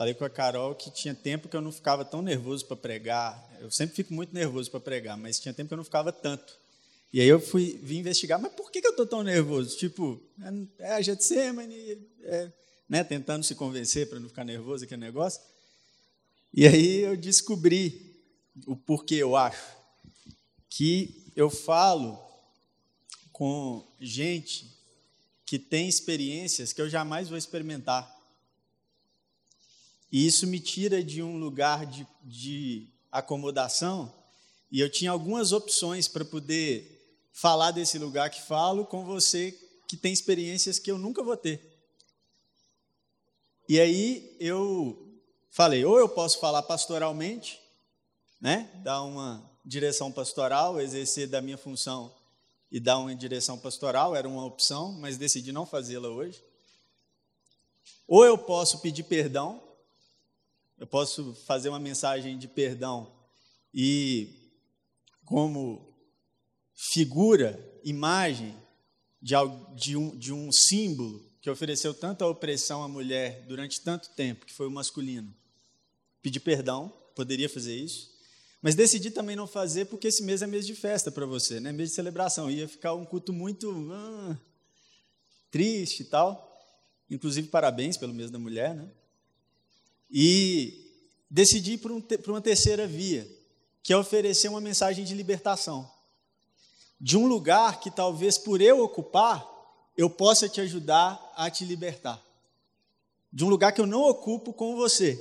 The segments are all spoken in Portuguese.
Falei com a Carol que tinha tempo que eu não ficava tão nervoso para pregar. Eu sempre fico muito nervoso para pregar, mas tinha tempo que eu não ficava tanto. E aí eu fui vim investigar, mas por que, que eu estou tão nervoso? Tipo, é, é a Getsemane, é, né, tentando se convencer para não ficar nervoso aquele negócio. E aí eu descobri o porquê eu acho. Que eu falo com gente que tem experiências que eu jamais vou experimentar. E isso me tira de um lugar de, de acomodação, e eu tinha algumas opções para poder falar desse lugar que falo com você que tem experiências que eu nunca vou ter. E aí eu falei, ou eu posso falar pastoralmente, né, dar uma direção pastoral, exercer da minha função e dar uma direção pastoral, era uma opção, mas decidi não fazê-la hoje. Ou eu posso pedir perdão, eu posso fazer uma mensagem de perdão e, como figura, imagem de, de, um, de um símbolo que ofereceu tanta opressão à mulher durante tanto tempo, que foi o masculino, pedir perdão, poderia fazer isso, mas decidi também não fazer porque esse mês é mês de festa para você, né? mês de celebração. Ia ficar um culto muito ah, triste e tal. Inclusive, parabéns pelo mês da mulher. Né? E decidi por, um, por uma terceira via, que é oferecer uma mensagem de libertação. De um lugar que talvez por eu ocupar, eu possa te ajudar a te libertar. De um lugar que eu não ocupo com você,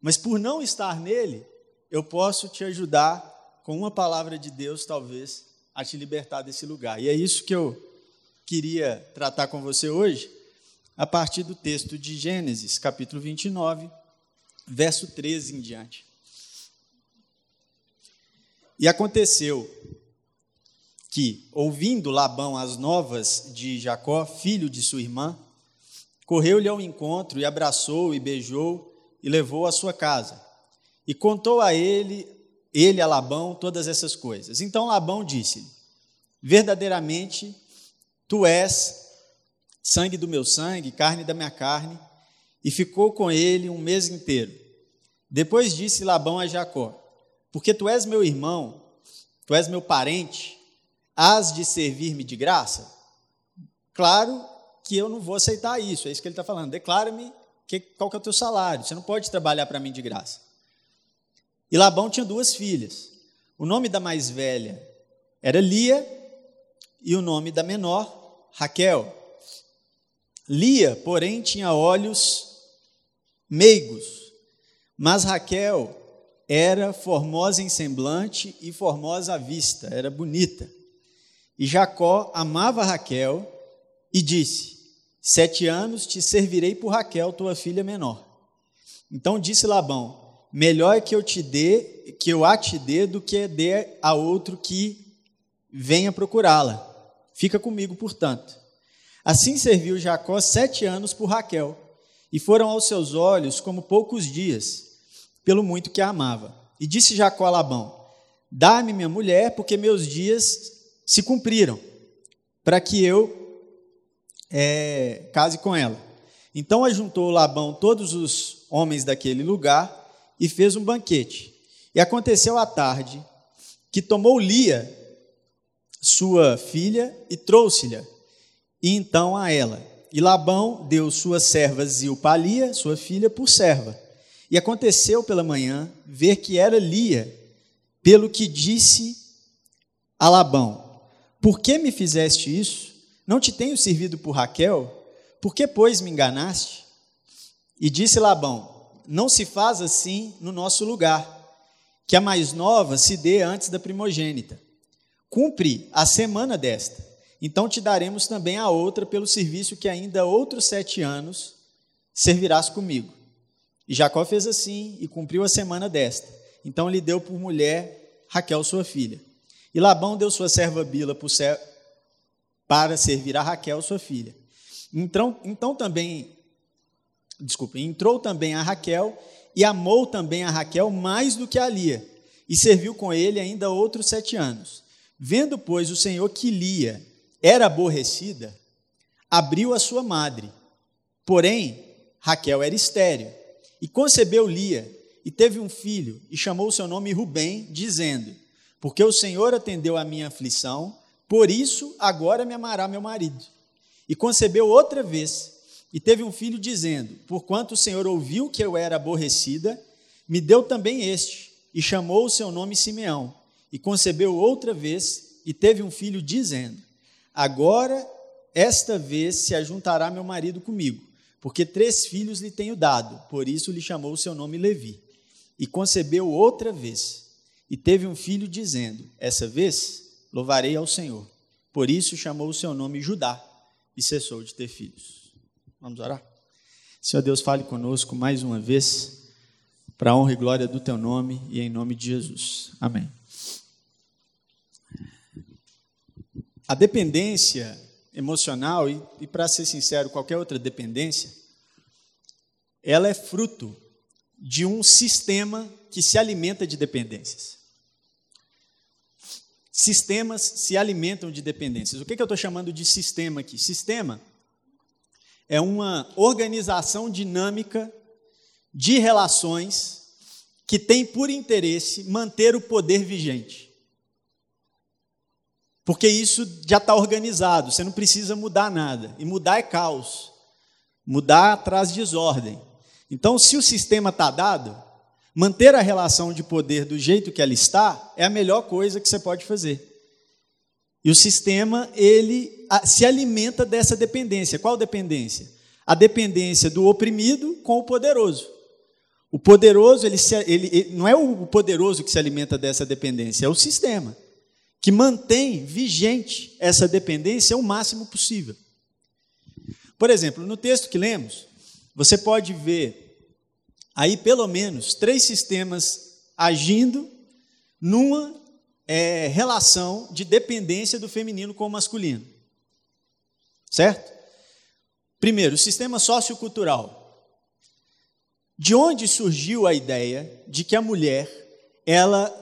mas por não estar nele, eu posso te ajudar com uma palavra de Deus, talvez, a te libertar desse lugar. E é isso que eu queria tratar com você hoje, a partir do texto de Gênesis, capítulo 29, verso 13 em diante. E aconteceu que, ouvindo Labão as novas de Jacó, filho de sua irmã, correu-lhe ao encontro e abraçou e beijou e levou à sua casa. E contou a ele, ele a Labão, todas essas coisas. Então Labão disse-lhe: Verdadeiramente tu és sangue do meu sangue, carne da minha carne e ficou com ele um mês inteiro. Depois disse Labão a Jacó: Porque tu és meu irmão, tu és meu parente, hás de servir-me de graça? Claro que eu não vou aceitar isso, é isso que ele está falando. Declara-me qual que é o teu salário, você não pode trabalhar para mim de graça. E Labão tinha duas filhas. O nome da mais velha era Lia e o nome da menor, Raquel. Lia, porém, tinha olhos meigos, mas Raquel era formosa em semblante e formosa à vista, era bonita. E Jacó amava Raquel e disse: Sete anos te servirei por Raquel, tua filha menor. Então disse Labão: Melhor é que eu te dê, que eu a te dê, do que dê a outro que venha procurá-la. Fica comigo, portanto. Assim serviu Jacó sete anos por Raquel, e foram aos seus olhos como poucos dias, pelo muito que a amava. E disse Jacó a Labão: Dá-me minha mulher, porque meus dias se cumpriram, para que eu é, case com ela. Então ajuntou Labão todos os homens daquele lugar e fez um banquete. E aconteceu à tarde que tomou Lia, sua filha, e trouxe-lhe, e então a ela. E Labão deu sua serva Zilpa Lia, sua filha, por serva. E aconteceu pela manhã ver que era Lia, pelo que disse a Labão: Por que me fizeste isso? Não te tenho servido por Raquel? Por que, pois, me enganaste? E disse Labão: Não se faz assim no nosso lugar, que a mais nova se dê antes da primogênita. Cumpre a semana desta então te daremos também a outra pelo serviço que ainda outros sete anos servirás comigo. E Jacó fez assim e cumpriu a semana desta. Então lhe deu por mulher Raquel, sua filha. E Labão deu sua serva Bila para servir a Raquel, sua filha. Então, então também, desculpa, entrou também a Raquel e amou também a Raquel mais do que a Lia, e serviu com ele ainda outros sete anos. Vendo, pois, o Senhor que Lia era aborrecida, abriu a sua madre. Porém, Raquel era estéril E concebeu Lia, e teve um filho, e chamou seu nome Rubem, dizendo: Porque o Senhor atendeu a minha aflição, por isso agora me amará meu marido. E concebeu outra vez, e teve um filho, dizendo: Porquanto o Senhor ouviu que eu era aborrecida, me deu também este, e chamou o seu nome Simeão. E concebeu outra vez, e teve um filho, dizendo: Agora, esta vez, se ajuntará meu marido comigo, porque três filhos lhe tenho dado, por isso lhe chamou o seu nome Levi. E concebeu outra vez, e teve um filho, dizendo: Essa vez louvarei ao Senhor. Por isso chamou o seu nome Judá, e cessou de ter filhos. Vamos orar? Senhor Deus, fale conosco mais uma vez, para a honra e glória do teu nome e em nome de Jesus. Amém. A dependência emocional, e, e para ser sincero, qualquer outra dependência, ela é fruto de um sistema que se alimenta de dependências. Sistemas se alimentam de dependências. O que, que eu estou chamando de sistema aqui? Sistema é uma organização dinâmica de relações que tem por interesse manter o poder vigente. Porque isso já está organizado, você não precisa mudar nada. E mudar é caos. Mudar traz desordem. Então, se o sistema está dado, manter a relação de poder do jeito que ela está é a melhor coisa que você pode fazer. E o sistema, ele se alimenta dessa dependência. Qual dependência? A dependência do oprimido com o poderoso. O poderoso, ele, ele, ele não é o poderoso que se alimenta dessa dependência, é o sistema que mantém vigente essa dependência o máximo possível. Por exemplo, no texto que lemos, você pode ver aí pelo menos três sistemas agindo numa é, relação de dependência do feminino com o masculino. Certo? Primeiro, o sistema sociocultural. De onde surgiu a ideia de que a mulher ela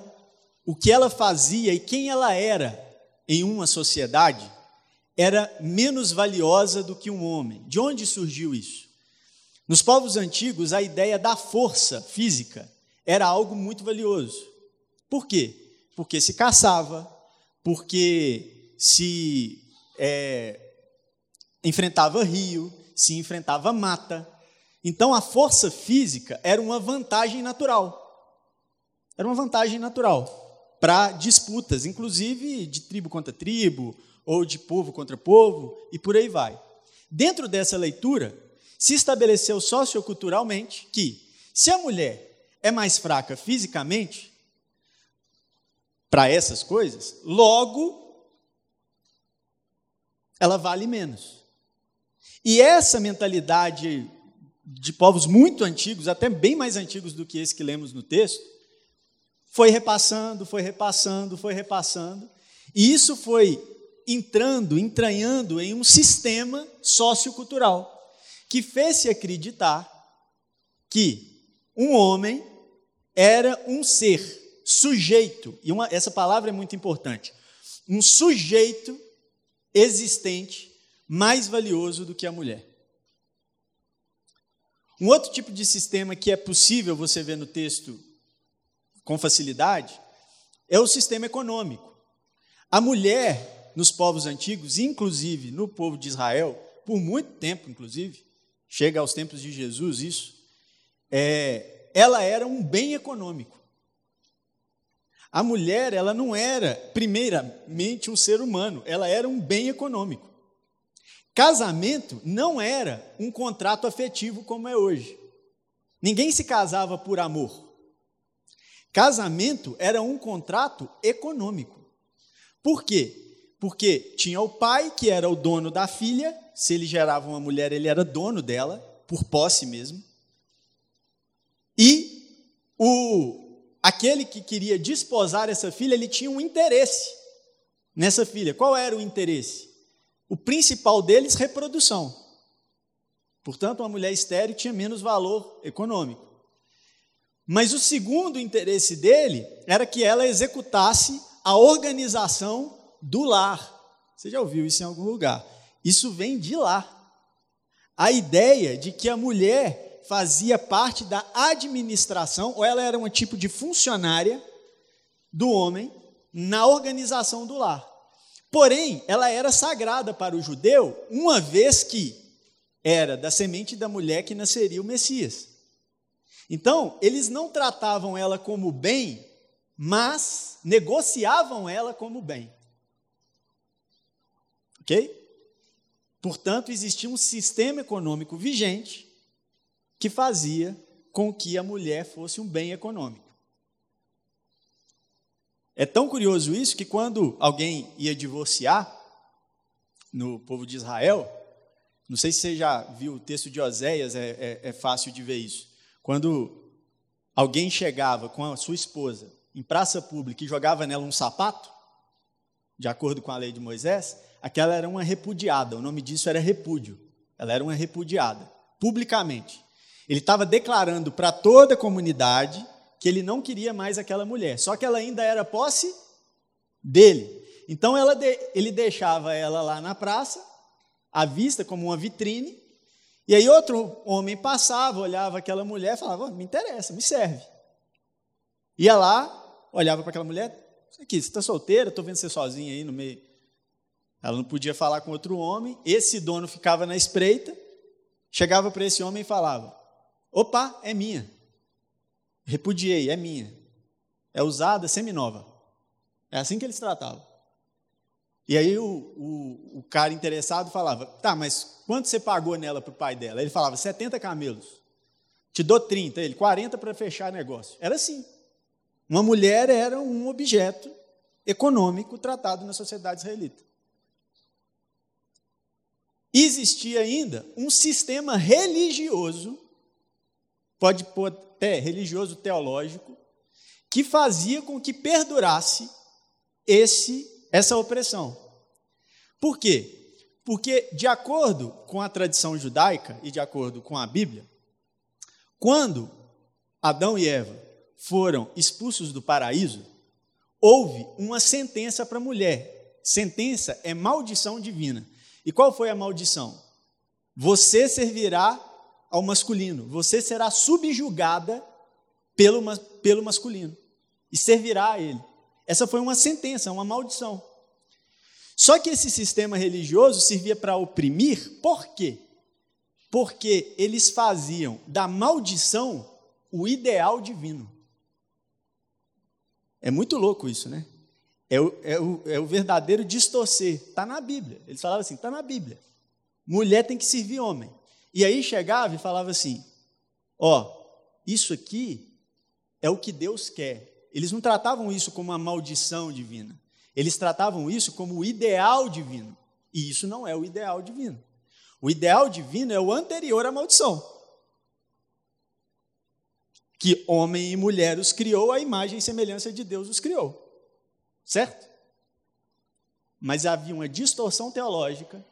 o que ela fazia e quem ela era em uma sociedade era menos valiosa do que um homem. De onde surgiu isso? Nos povos antigos, a ideia da força física era algo muito valioso. Por quê? Porque se caçava, porque se é, enfrentava rio, se enfrentava mata. Então, a força física era uma vantagem natural. Era uma vantagem natural para disputas, inclusive de tribo contra tribo, ou de povo contra povo, e por aí vai. Dentro dessa leitura, se estabeleceu socioculturalmente que, se a mulher é mais fraca fisicamente, para essas coisas, logo ela vale menos. E essa mentalidade de povos muito antigos, até bem mais antigos do que esse que lemos no texto, foi repassando, foi repassando, foi repassando. E isso foi entrando, entranhando em um sistema sociocultural que fez-se acreditar que um homem era um ser, sujeito, e uma, essa palavra é muito importante, um sujeito existente mais valioso do que a mulher. Um outro tipo de sistema que é possível você ver no texto com facilidade é o sistema econômico. A mulher nos povos antigos, inclusive no povo de Israel, por muito tempo, inclusive, chega aos tempos de Jesus isso, é, ela era um bem econômico. A mulher, ela não era, primeiramente, um ser humano, ela era um bem econômico. Casamento não era um contrato afetivo como é hoje. Ninguém se casava por amor. Casamento era um contrato econômico. Por quê? Porque tinha o pai, que era o dono da filha, se ele gerava uma mulher, ele era dono dela, por posse mesmo. E o aquele que queria desposar essa filha, ele tinha um interesse nessa filha. Qual era o interesse? O principal deles, reprodução. Portanto, uma mulher estéril tinha menos valor econômico. Mas o segundo interesse dele era que ela executasse a organização do lar. Você já ouviu isso em algum lugar? Isso vem de lá. A ideia de que a mulher fazia parte da administração, ou ela era um tipo de funcionária do homem na organização do lar. Porém, ela era sagrada para o judeu, uma vez que era da semente da mulher que nasceria o Messias. Então, eles não tratavam ela como bem, mas negociavam ela como bem. Ok? Portanto, existia um sistema econômico vigente que fazia com que a mulher fosse um bem econômico. É tão curioso isso que quando alguém ia divorciar no povo de Israel, não sei se você já viu o texto de Oséias, é, é, é fácil de ver isso. Quando alguém chegava com a sua esposa em praça pública e jogava nela um sapato, de acordo com a lei de Moisés, aquela era uma repudiada, o nome disso era repúdio. Ela era uma repudiada, publicamente. Ele estava declarando para toda a comunidade que ele não queria mais aquela mulher, só que ela ainda era posse dele. Então de, ele deixava ela lá na praça, à vista como uma vitrine, e aí outro homem passava, olhava aquela mulher falava: oh, me interessa, me serve. Ia lá, olhava para aquela mulher, aqui, você está solteira, estou vendo você sozinha aí no meio. Ela não podia falar com outro homem, esse dono ficava na espreita, chegava para esse homem e falava: opa, é minha. Repudiei, é minha. É usada, semi-nova. É assim que eles tratavam. E aí o, o, o, cara interessado falava: tá, mas quanto você pagou nela para o pai dela? Ele falava: 70 camelos. Te dou 30, ele, 40 para fechar negócio. Era assim. Uma mulher era um objeto econômico tratado na sociedade israelita. Existia ainda um sistema religioso pode pôr até religioso teológico, que fazia com que perdurasse esse essa opressão. Por quê? Porque, de acordo com a tradição judaica e de acordo com a Bíblia, quando Adão e Eva foram expulsos do paraíso, houve uma sentença para a mulher. Sentença é maldição divina. E qual foi a maldição? Você servirá ao masculino. Você será subjugada pelo, pelo masculino e servirá a ele. Essa foi uma sentença, uma maldição. Só que esse sistema religioso servia para oprimir, por quê? Porque eles faziam da maldição o ideal divino. É muito louco isso, né? É o, é o, é o verdadeiro distorcer. Está na Bíblia. Eles falavam assim: está na Bíblia. Mulher tem que servir homem. E aí chegava e falava assim: Ó, oh, isso aqui é o que Deus quer. Eles não tratavam isso como uma maldição divina. Eles tratavam isso como o ideal divino. E isso não é o ideal divino. O ideal divino é o anterior à maldição. Que homem e mulher os criou, a imagem e semelhança de Deus os criou. Certo? Mas havia uma distorção teológica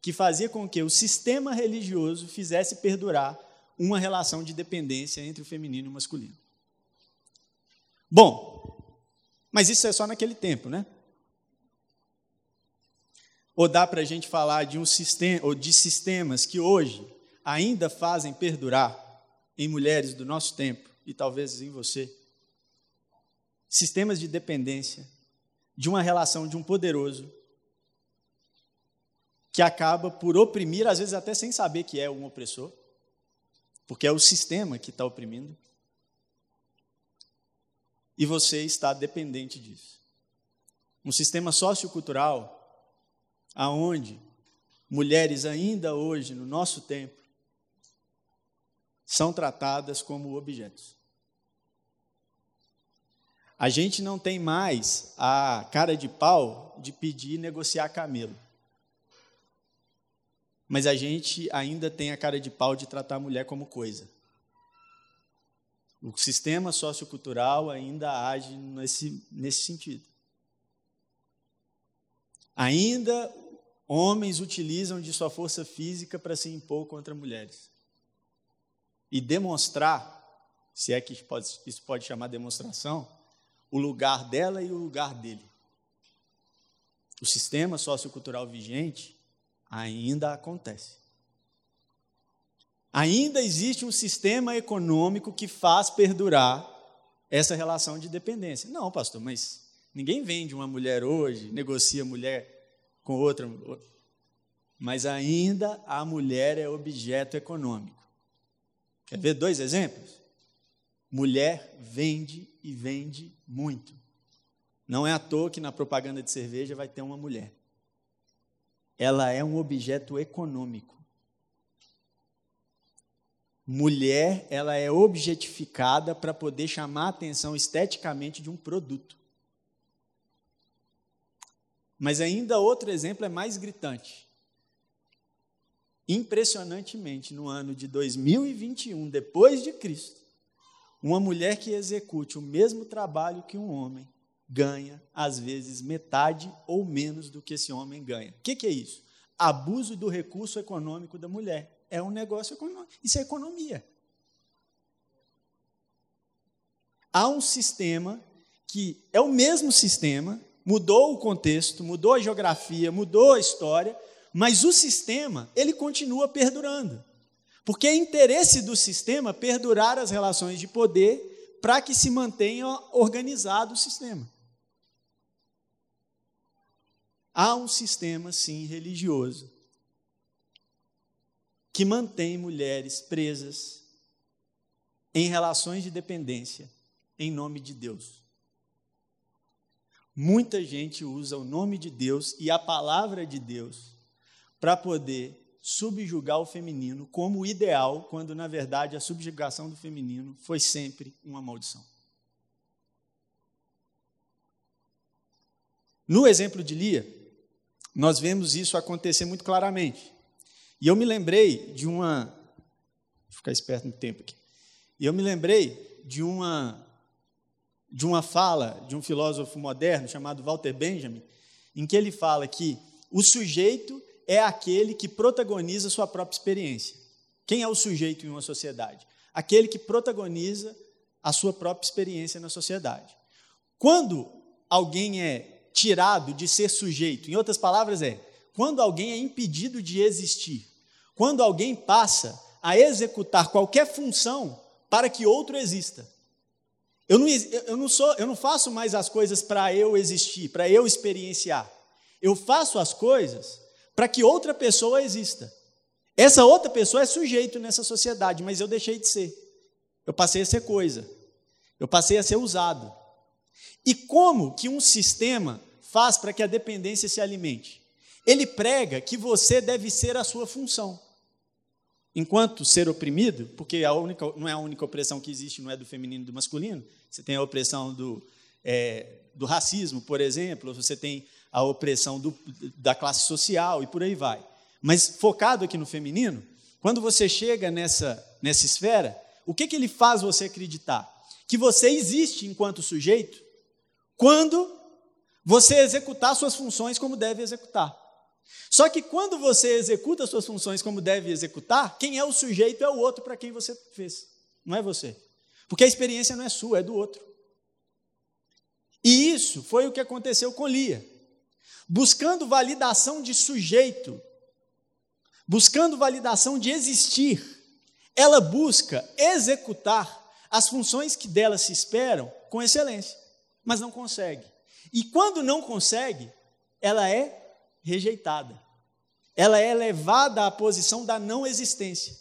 que fazia com que o sistema religioso fizesse perdurar uma relação de dependência entre o feminino e o masculino. Bom, mas isso é só naquele tempo, né? Ou dá para a gente falar de um sistema ou de sistemas que hoje ainda fazem perdurar em mulheres do nosso tempo e talvez em você sistemas de dependência de uma relação de um poderoso que acaba por oprimir, às vezes até sem saber que é um opressor, porque é o sistema que está oprimindo. E você está dependente disso. Um sistema sociocultural aonde mulheres ainda hoje, no nosso tempo, são tratadas como objetos. A gente não tem mais a cara de pau de pedir negociar camelo. Mas a gente ainda tem a cara de pau de tratar a mulher como coisa. O sistema sociocultural ainda age nesse, nesse sentido. Ainda homens utilizam de sua força física para se impor contra mulheres. E demonstrar, se é que isso pode, isso pode chamar demonstração, o lugar dela e o lugar dele. O sistema sociocultural vigente ainda acontece. Ainda existe um sistema econômico que faz perdurar essa relação de dependência. Não, pastor, mas ninguém vende uma mulher hoje, negocia mulher com outra. Mas ainda a mulher é objeto econômico. Quer ver dois exemplos? Mulher vende e vende muito. Não é à toa que na propaganda de cerveja vai ter uma mulher. Ela é um objeto econômico. Mulher, ela é objetificada para poder chamar a atenção esteticamente de um produto. Mas ainda outro exemplo é mais gritante. Impressionantemente, no ano de 2021, depois de Cristo, uma mulher que execute o mesmo trabalho que um homem ganha, às vezes, metade ou menos do que esse homem ganha. O que, que é isso? Abuso do recurso econômico da mulher. É um negócio econômico. Isso é economia. Há um sistema que é o mesmo sistema, mudou o contexto, mudou a geografia, mudou a história, mas o sistema, ele continua perdurando. Porque é interesse do sistema perdurar as relações de poder para que se mantenha organizado o sistema. Há um sistema, sim, religioso, que mantém mulheres presas em relações de dependência em nome de Deus. Muita gente usa o nome de Deus e a palavra de Deus para poder subjugar o feminino como ideal, quando na verdade a subjugação do feminino foi sempre uma maldição. No exemplo de Lia, nós vemos isso acontecer muito claramente. E eu me lembrei de uma. Vou ficar esperto no tempo aqui. E eu me lembrei de uma de uma fala de um filósofo moderno chamado Walter Benjamin, em que ele fala que o sujeito é aquele que protagoniza sua própria experiência. Quem é o sujeito em uma sociedade? Aquele que protagoniza a sua própria experiência na sociedade. Quando alguém é tirado de ser sujeito, em outras palavras, é quando alguém é impedido de existir, quando alguém passa a executar qualquer função para que outro exista. Eu não, eu não, sou, eu não faço mais as coisas para eu existir, para eu experienciar. Eu faço as coisas para que outra pessoa exista. Essa outra pessoa é sujeito nessa sociedade, mas eu deixei de ser. Eu passei a ser coisa. Eu passei a ser usado. E como que um sistema faz para que a dependência se alimente? Ele prega que você deve ser a sua função enquanto ser oprimido, porque a única, não é a única opressão que existe, não é do feminino e do masculino, você tem a opressão do, é, do racismo, por exemplo, você tem a opressão do, da classe social e por aí vai. Mas focado aqui no feminino, quando você chega nessa, nessa esfera, o que, que ele faz você acreditar? Que você existe enquanto sujeito quando você executar suas funções como deve executar. Só que quando você executa suas funções como deve executar, quem é o sujeito é o outro para quem você fez, não é você. Porque a experiência não é sua, é do outro. E isso foi o que aconteceu com Lia. Buscando validação de sujeito, buscando validação de existir, ela busca executar as funções que dela se esperam com excelência, mas não consegue. E quando não consegue, ela é rejeitada. Ela é levada à posição da não existência,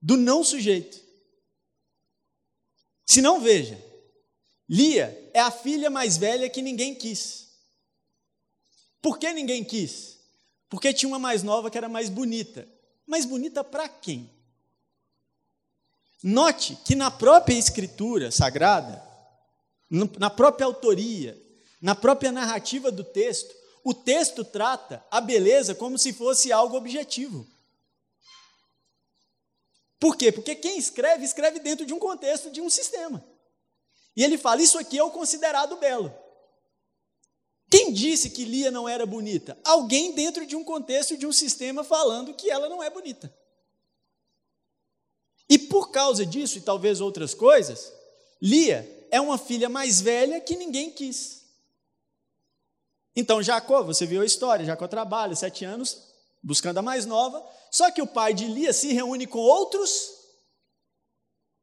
do não sujeito. Se não, veja, Lia é a filha mais velha que ninguém quis. Por que ninguém quis? Porque tinha uma mais nova que era mais bonita. Mais bonita para quem? Note que na própria escritura sagrada, na própria autoria, na própria narrativa do texto, o texto trata a beleza como se fosse algo objetivo. Por quê? Porque quem escreve, escreve dentro de um contexto, de um sistema. E ele fala: Isso aqui é o considerado belo. Quem disse que Lia não era bonita? Alguém dentro de um contexto, de um sistema, falando que ela não é bonita. E por causa disso, e talvez outras coisas, Lia é uma filha mais velha que ninguém quis. Então, Jacó, você viu a história, Jacó trabalha sete anos buscando a mais nova. Só que o pai de Lia se reúne com outros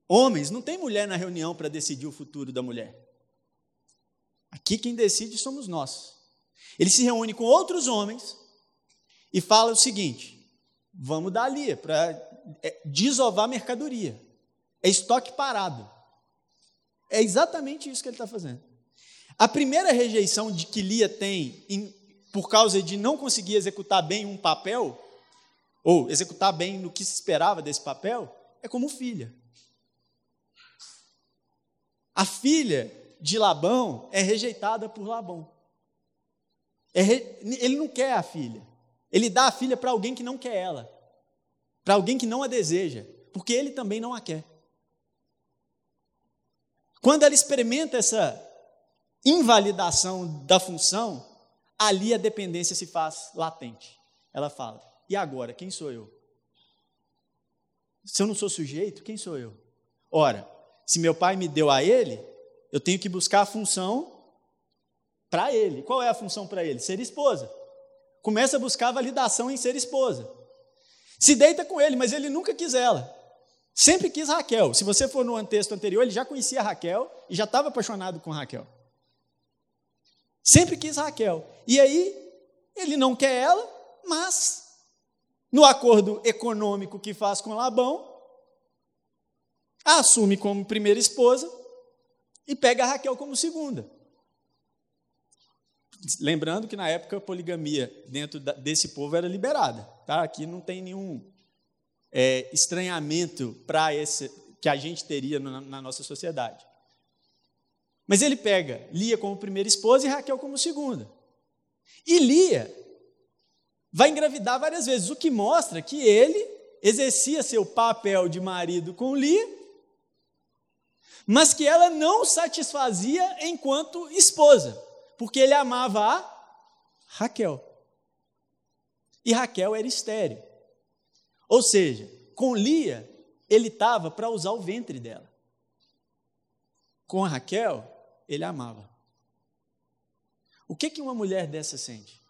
homens. Não tem mulher na reunião para decidir o futuro da mulher. Aqui quem decide somos nós. Ele se reúne com outros homens e fala o seguinte: vamos dar Lia para é, desovar mercadoria. É estoque parado. É exatamente isso que ele está fazendo. A primeira rejeição de que Lia tem em, por causa de não conseguir executar bem um papel, ou executar bem no que se esperava desse papel, é como filha. A filha de Labão é rejeitada por Labão. É re... Ele não quer a filha. Ele dá a filha para alguém que não quer ela, para alguém que não a deseja, porque ele também não a quer. Quando ela experimenta essa invalidação da função, ali a dependência se faz latente. Ela fala: e agora, quem sou eu? Se eu não sou sujeito, quem sou eu? Ora, se meu pai me deu a ele, eu tenho que buscar a função para ele. Qual é a função para ele? Ser esposa. Começa a buscar validação em ser esposa. Se deita com ele, mas ele nunca quis ela. Sempre quis Raquel. Se você for no texto anterior, ele já conhecia Raquel e já estava apaixonado com Raquel. Sempre quis Raquel. E aí, ele não quer ela, mas no acordo econômico que faz com Labão, a assume como primeira esposa e pega Raquel como segunda. Lembrando que na época a poligamia dentro desse povo era liberada. Tá? Aqui não tem nenhum é, estranhamento para esse que a gente teria na, na nossa sociedade. Mas ele pega Lia como primeira esposa e Raquel como segunda. E Lia vai engravidar várias vezes, o que mostra que ele exercia seu papel de marido com Lia, mas que ela não satisfazia enquanto esposa, porque ele amava a Raquel. E Raquel era estéreo. Ou seja, com Lia, ele estava para usar o ventre dela. Com Raquel, ele amava. O que, que uma mulher dessa sente?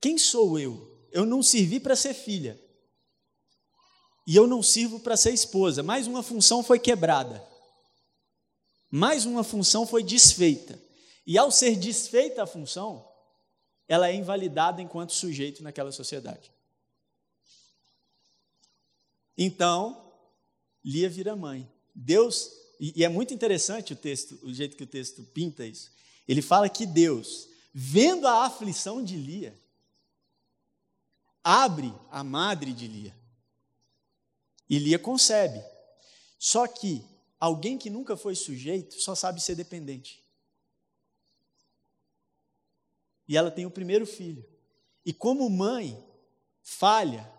Quem sou eu? Eu não servi para ser filha. E eu não sirvo para ser esposa. Mais uma função foi quebrada. Mais uma função foi desfeita. E ao ser desfeita a função, ela é invalidada enquanto sujeito naquela sociedade. Então, Lia vira mãe. Deus, e é muito interessante o texto, o jeito que o texto pinta isso. Ele fala que Deus, vendo a aflição de Lia, abre a madre de Lia. E Lia concebe. Só que alguém que nunca foi sujeito só sabe ser dependente. E ela tem o primeiro filho. E como mãe, falha,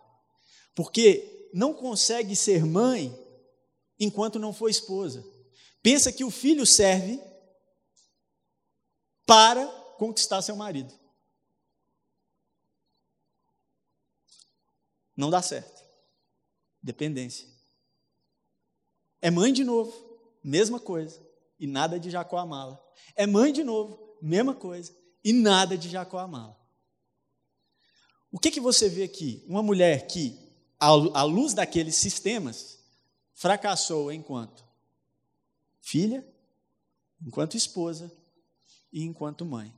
porque não consegue ser mãe enquanto não for esposa. Pensa que o filho serve para conquistar seu marido. Não dá certo. Dependência. É mãe de novo, mesma coisa, e nada de Jacó amá-la. É mãe de novo, mesma coisa, e nada de Jacó amá-la. O que, que você vê aqui? Uma mulher que à luz daqueles sistemas, fracassou enquanto filha, enquanto esposa e enquanto mãe.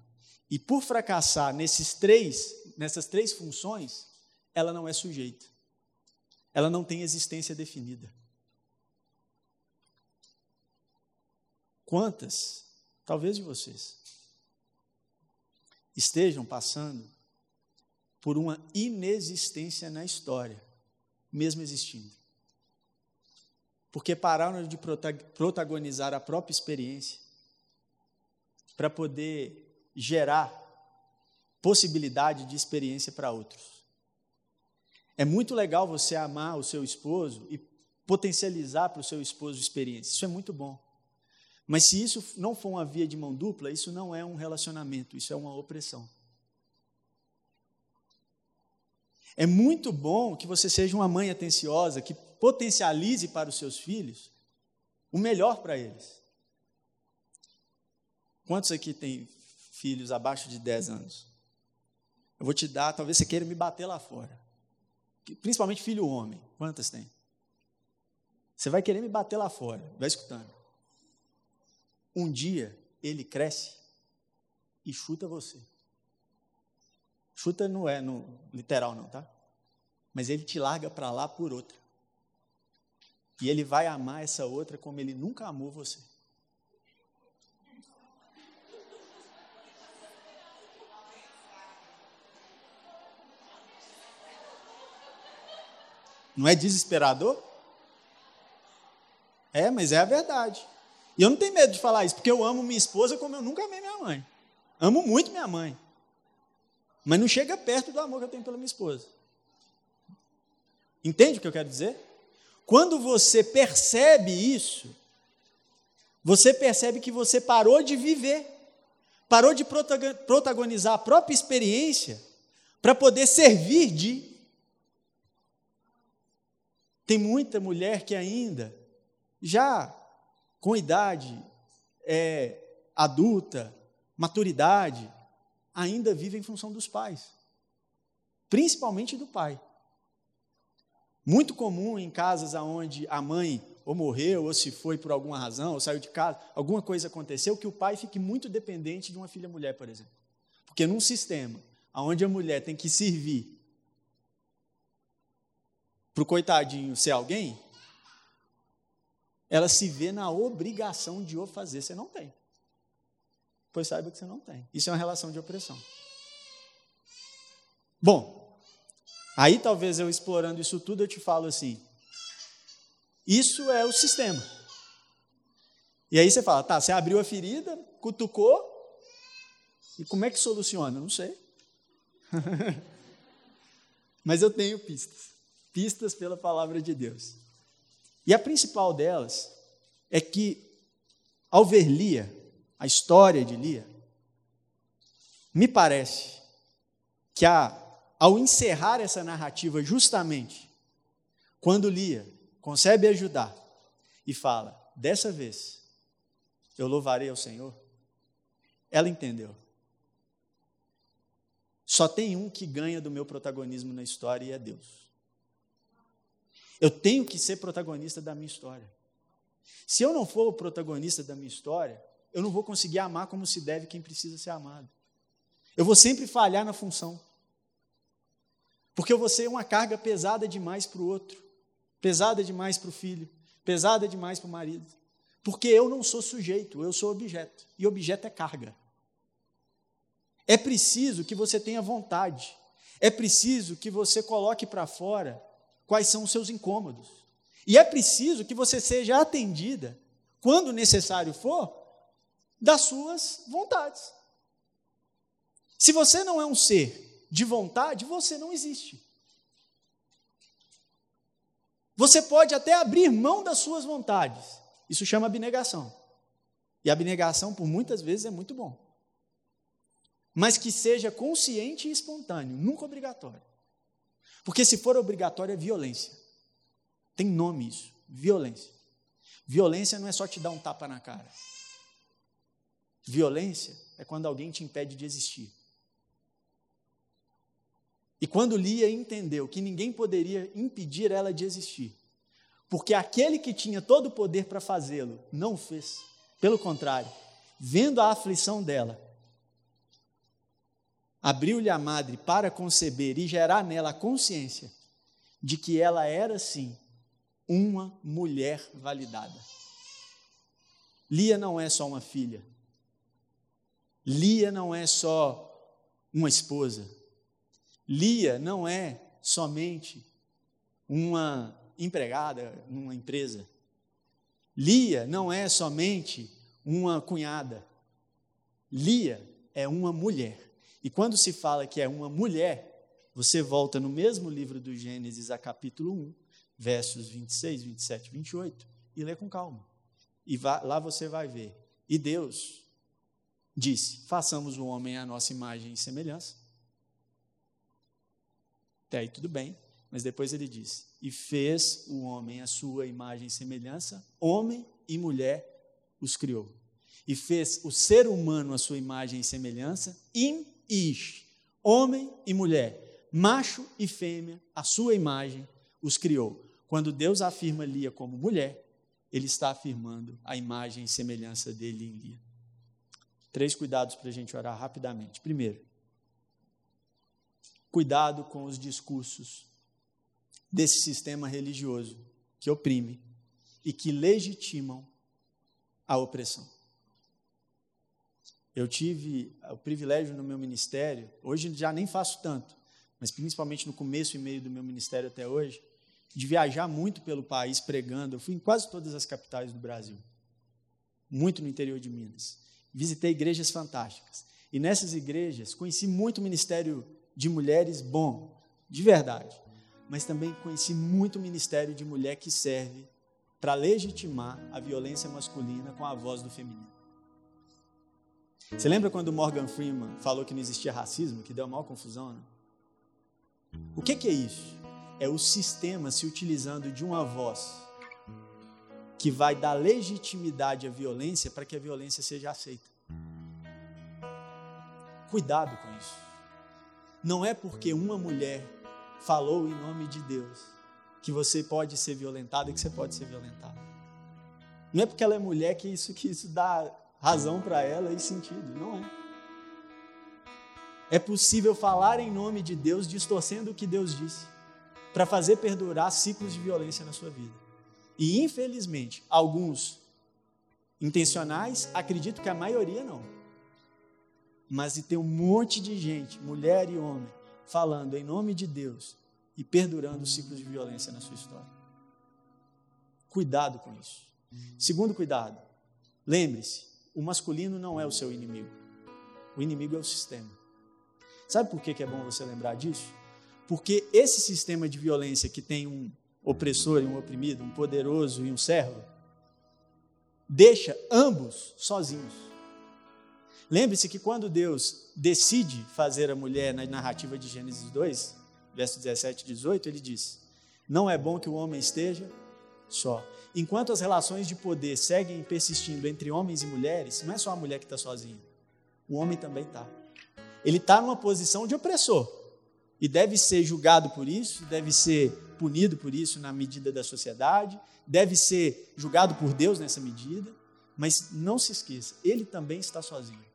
E por fracassar nesses três, nessas três funções, ela não é sujeita. Ela não tem existência definida. Quantas, talvez de vocês, estejam passando por uma inexistência na história mesmo existindo. Porque pararam de protagonizar a própria experiência para poder gerar possibilidade de experiência para outros. É muito legal você amar o seu esposo e potencializar para o seu esposo experiência. Isso é muito bom. Mas se isso não for uma via de mão dupla, isso não é um relacionamento, isso é uma opressão. É muito bom que você seja uma mãe atenciosa, que potencialize para os seus filhos o melhor para eles. Quantos aqui têm filhos abaixo de 10 anos? eu vou te dar, talvez você queira me bater lá fora. Principalmente filho homem. Quantas tem? Você vai querer me bater lá fora, vai escutando. Um dia ele cresce e chuta você. Chuta não é no literal não, tá? Mas ele te larga para lá por outra. E ele vai amar essa outra como ele nunca amou você. Não é desesperador? É, mas é a verdade. E eu não tenho medo de falar isso, porque eu amo minha esposa como eu nunca amei minha mãe. Amo muito minha mãe. Mas não chega perto do amor que eu tenho pela minha esposa. Entende o que eu quero dizer? Quando você percebe isso, você percebe que você parou de viver, parou de protagonizar a própria experiência para poder servir de. Tem muita mulher que ainda, já com idade é, adulta, maturidade, ainda vive em função dos pais, principalmente do pai. Muito comum em casas onde a mãe ou morreu, ou se foi por alguma razão, ou saiu de casa, alguma coisa aconteceu, que o pai fique muito dependente de uma filha mulher, por exemplo. Porque num sistema onde a mulher tem que servir para o coitadinho ser alguém, ela se vê na obrigação de o fazer. Você não tem. Pois saiba que você não tem. Isso é uma relação de opressão. Bom, Aí talvez eu explorando isso tudo eu te falo assim: isso é o sistema. E aí você fala, tá, você abriu a ferida, cutucou, e como é que soluciona? Não sei. Mas eu tenho pistas. Pistas pela palavra de Deus. E a principal delas é que, ao ver Lia, a história de Lia, me parece que a ao encerrar essa narrativa, justamente, quando Lia concebe ajudar e fala: Dessa vez eu louvarei ao Senhor, ela entendeu. Só tem um que ganha do meu protagonismo na história e é Deus. Eu tenho que ser protagonista da minha história. Se eu não for o protagonista da minha história, eu não vou conseguir amar como se deve quem precisa ser amado. Eu vou sempre falhar na função. Porque você é uma carga pesada demais para o outro, pesada demais para o filho, pesada demais para o marido. Porque eu não sou sujeito, eu sou objeto. E objeto é carga. É preciso que você tenha vontade. É preciso que você coloque para fora quais são os seus incômodos. E é preciso que você seja atendida, quando necessário for, das suas vontades. Se você não é um ser de vontade, você não existe. Você pode até abrir mão das suas vontades. Isso chama abnegação. E abnegação, por muitas vezes, é muito bom. Mas que seja consciente e espontâneo, nunca obrigatório. Porque se for obrigatório, é violência. Tem nome isso: violência. Violência não é só te dar um tapa na cara. Violência é quando alguém te impede de existir. E quando Lia entendeu que ninguém poderia impedir ela de existir, porque aquele que tinha todo o poder para fazê-lo não fez, pelo contrário, vendo a aflição dela, abriu-lhe a madre para conceber e gerar nela a consciência de que ela era sim uma mulher validada. Lia não é só uma filha. Lia não é só uma esposa. Lia não é somente uma empregada numa empresa. Lia não é somente uma cunhada. Lia é uma mulher. E quando se fala que é uma mulher, você volta no mesmo livro do Gênesis, a capítulo 1, versos 26, 27, 28, e lê com calma. E lá você vai ver. E Deus disse: façamos o homem à nossa imagem e semelhança até aí tudo bem, mas depois ele diz: E fez o homem a sua imagem e semelhança, homem e mulher os criou. E fez o ser humano a sua imagem e semelhança, im ish, homem e mulher, macho e fêmea, a sua imagem os criou. Quando Deus afirma Lia como mulher, ele está afirmando a imagem e semelhança dele em Lia. Três cuidados para a gente orar rapidamente. Primeiro, cuidado com os discursos desse sistema religioso que oprime e que legitimam a opressão. Eu tive o privilégio no meu ministério, hoje já nem faço tanto, mas principalmente no começo e meio do meu ministério até hoje, de viajar muito pelo país pregando. Eu fui em quase todas as capitais do Brasil, muito no interior de Minas. Visitei igrejas fantásticas. E nessas igrejas conheci muito ministério de mulheres bom, de verdade. Mas também conheci muito ministério de mulher que serve para legitimar a violência masculina com a voz do feminino. Você lembra quando Morgan Freeman falou que não existia racismo, que deu a maior confusão? Né? O que, que é isso? É o sistema se utilizando de uma voz que vai dar legitimidade à violência para que a violência seja aceita. Cuidado com isso. Não é porque uma mulher falou em nome de Deus que você pode ser violentado e que você pode ser violentado. Não é porque ela é mulher que isso que isso dá razão para ela e sentido, não é. É possível falar em nome de Deus distorcendo o que Deus disse para fazer perdurar ciclos de violência na sua vida. E infelizmente, alguns intencionais, acredito que a maioria não. Mas e tem um monte de gente, mulher e homem, falando em nome de Deus e perdurando ciclos de violência na sua história. Cuidado com isso. Segundo cuidado, lembre-se, o masculino não é o seu inimigo. O inimigo é o sistema. Sabe por que é bom você lembrar disso? Porque esse sistema de violência que tem um opressor e um oprimido, um poderoso e um servo, deixa ambos sozinhos. Lembre-se que quando Deus decide fazer a mulher na narrativa de Gênesis 2, verso 17 e 18, ele diz: Não é bom que o homem esteja só. Enquanto as relações de poder seguem persistindo entre homens e mulheres, não é só a mulher que está sozinha, o homem também está. Ele está numa posição de opressor e deve ser julgado por isso, deve ser punido por isso na medida da sociedade, deve ser julgado por Deus nessa medida, mas não se esqueça, ele também está sozinho.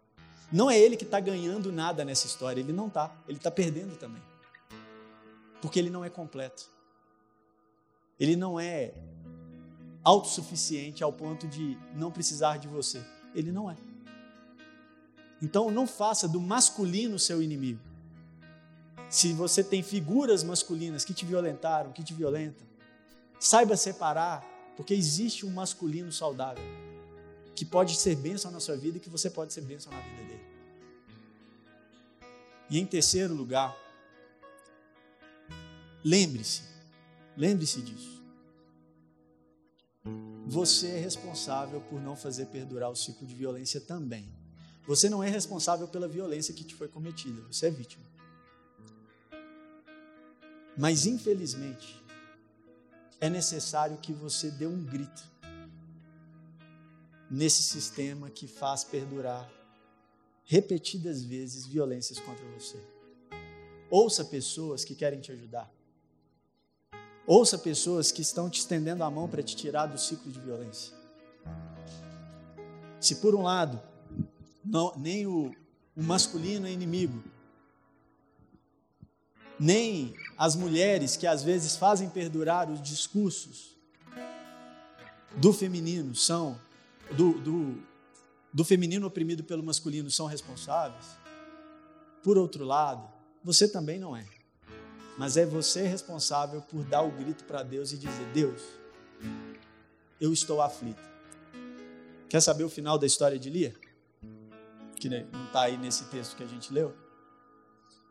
Não é ele que está ganhando nada nessa história, ele não está, ele está perdendo também. Porque ele não é completo. Ele não é autossuficiente ao ponto de não precisar de você. Ele não é. Então não faça do masculino seu inimigo. Se você tem figuras masculinas que te violentaram, que te violentam, saiba separar, porque existe um masculino saudável que pode ser bênção na sua vida e que você pode ser bênção na vida dele. E em terceiro lugar, lembre-se, lembre-se disso. Você é responsável por não fazer perdurar o ciclo de violência também. Você não é responsável pela violência que te foi cometida, você é vítima. Mas, infelizmente, é necessário que você dê um grito nesse sistema que faz perdurar repetidas vezes violências contra você. Ouça pessoas que querem te ajudar. Ouça pessoas que estão te estendendo a mão para te tirar do ciclo de violência. Se por um lado, não, nem o, o masculino é inimigo, nem as mulheres que às vezes fazem perdurar os discursos do feminino são, do, do, do feminino oprimido pelo masculino são responsáveis, por outro lado, você também não é mas é você responsável por dar o grito para Deus e dizer: Deus, eu estou aflito. Quer saber o final da história de Lia? Que não está aí nesse texto que a gente leu.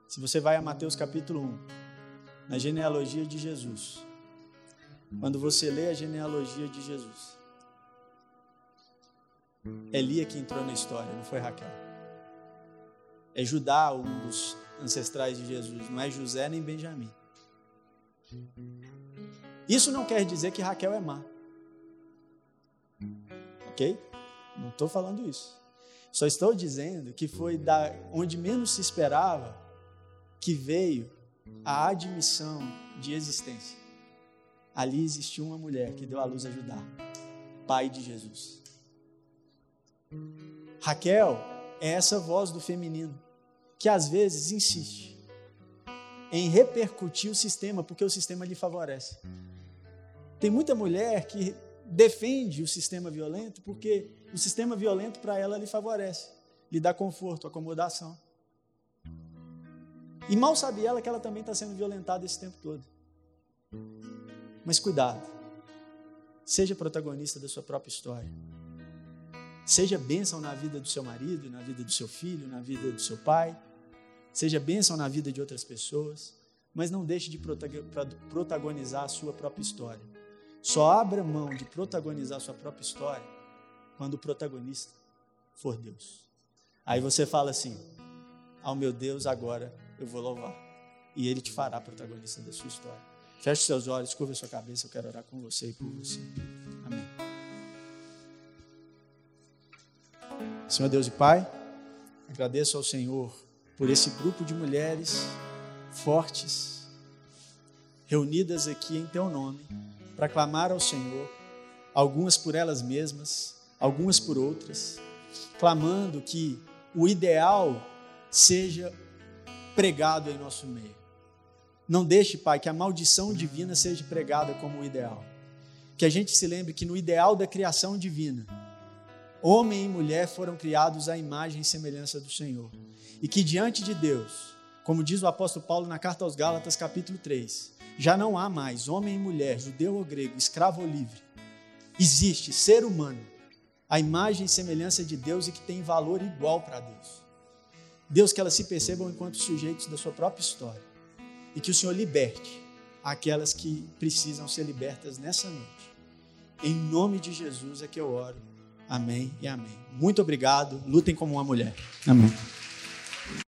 Se você vai a Mateus capítulo 1, na genealogia de Jesus, quando você lê a genealogia de Jesus, é Lia que entrou na história, não foi Raquel. É Judá um dos ancestrais de Jesus, não é José nem Benjamim. Isso não quer dizer que Raquel é má. Ok? Não estou falando isso. Só estou dizendo que foi da onde menos se esperava que veio a admissão de existência. Ali existiu uma mulher que deu à luz a Judá, pai de Jesus. Raquel é essa voz do feminino que às vezes insiste em repercutir o sistema porque o sistema lhe favorece. Tem muita mulher que defende o sistema violento porque o sistema violento para ela lhe favorece, lhe dá conforto, acomodação. E mal sabe ela que ela também está sendo violentada esse tempo todo. Mas cuidado, seja protagonista da sua própria história. Seja bênção na vida do seu marido, na vida do seu filho, na vida do seu pai. Seja bênção na vida de outras pessoas. Mas não deixe de protagonizar a sua própria história. Só abra mão de protagonizar a sua própria história quando o protagonista for Deus. Aí você fala assim: Ao meu Deus, agora eu vou louvar. E Ele te fará protagonista da sua história. Feche seus olhos, curva sua cabeça, eu quero orar com você e por você. Senhor Deus e Pai, agradeço ao Senhor por esse grupo de mulheres fortes, reunidas aqui em Teu nome, para clamar ao Senhor, algumas por elas mesmas, algumas por outras, clamando que o ideal seja pregado em nosso meio. Não deixe, Pai, que a maldição divina seja pregada como o ideal. Que a gente se lembre que no ideal da criação divina, Homem e mulher foram criados à imagem e semelhança do Senhor. E que diante de Deus, como diz o apóstolo Paulo na carta aos Gálatas, capítulo 3, já não há mais homem e mulher, judeu ou grego, escravo ou livre. Existe ser humano, a imagem e semelhança de Deus e que tem valor igual para Deus. Deus, que elas se percebam enquanto sujeitos da sua própria história. E que o Senhor liberte aquelas que precisam ser libertas nessa noite. Em nome de Jesus é que eu oro. Amém e amém. Muito obrigado. Lutem como uma mulher. Amém.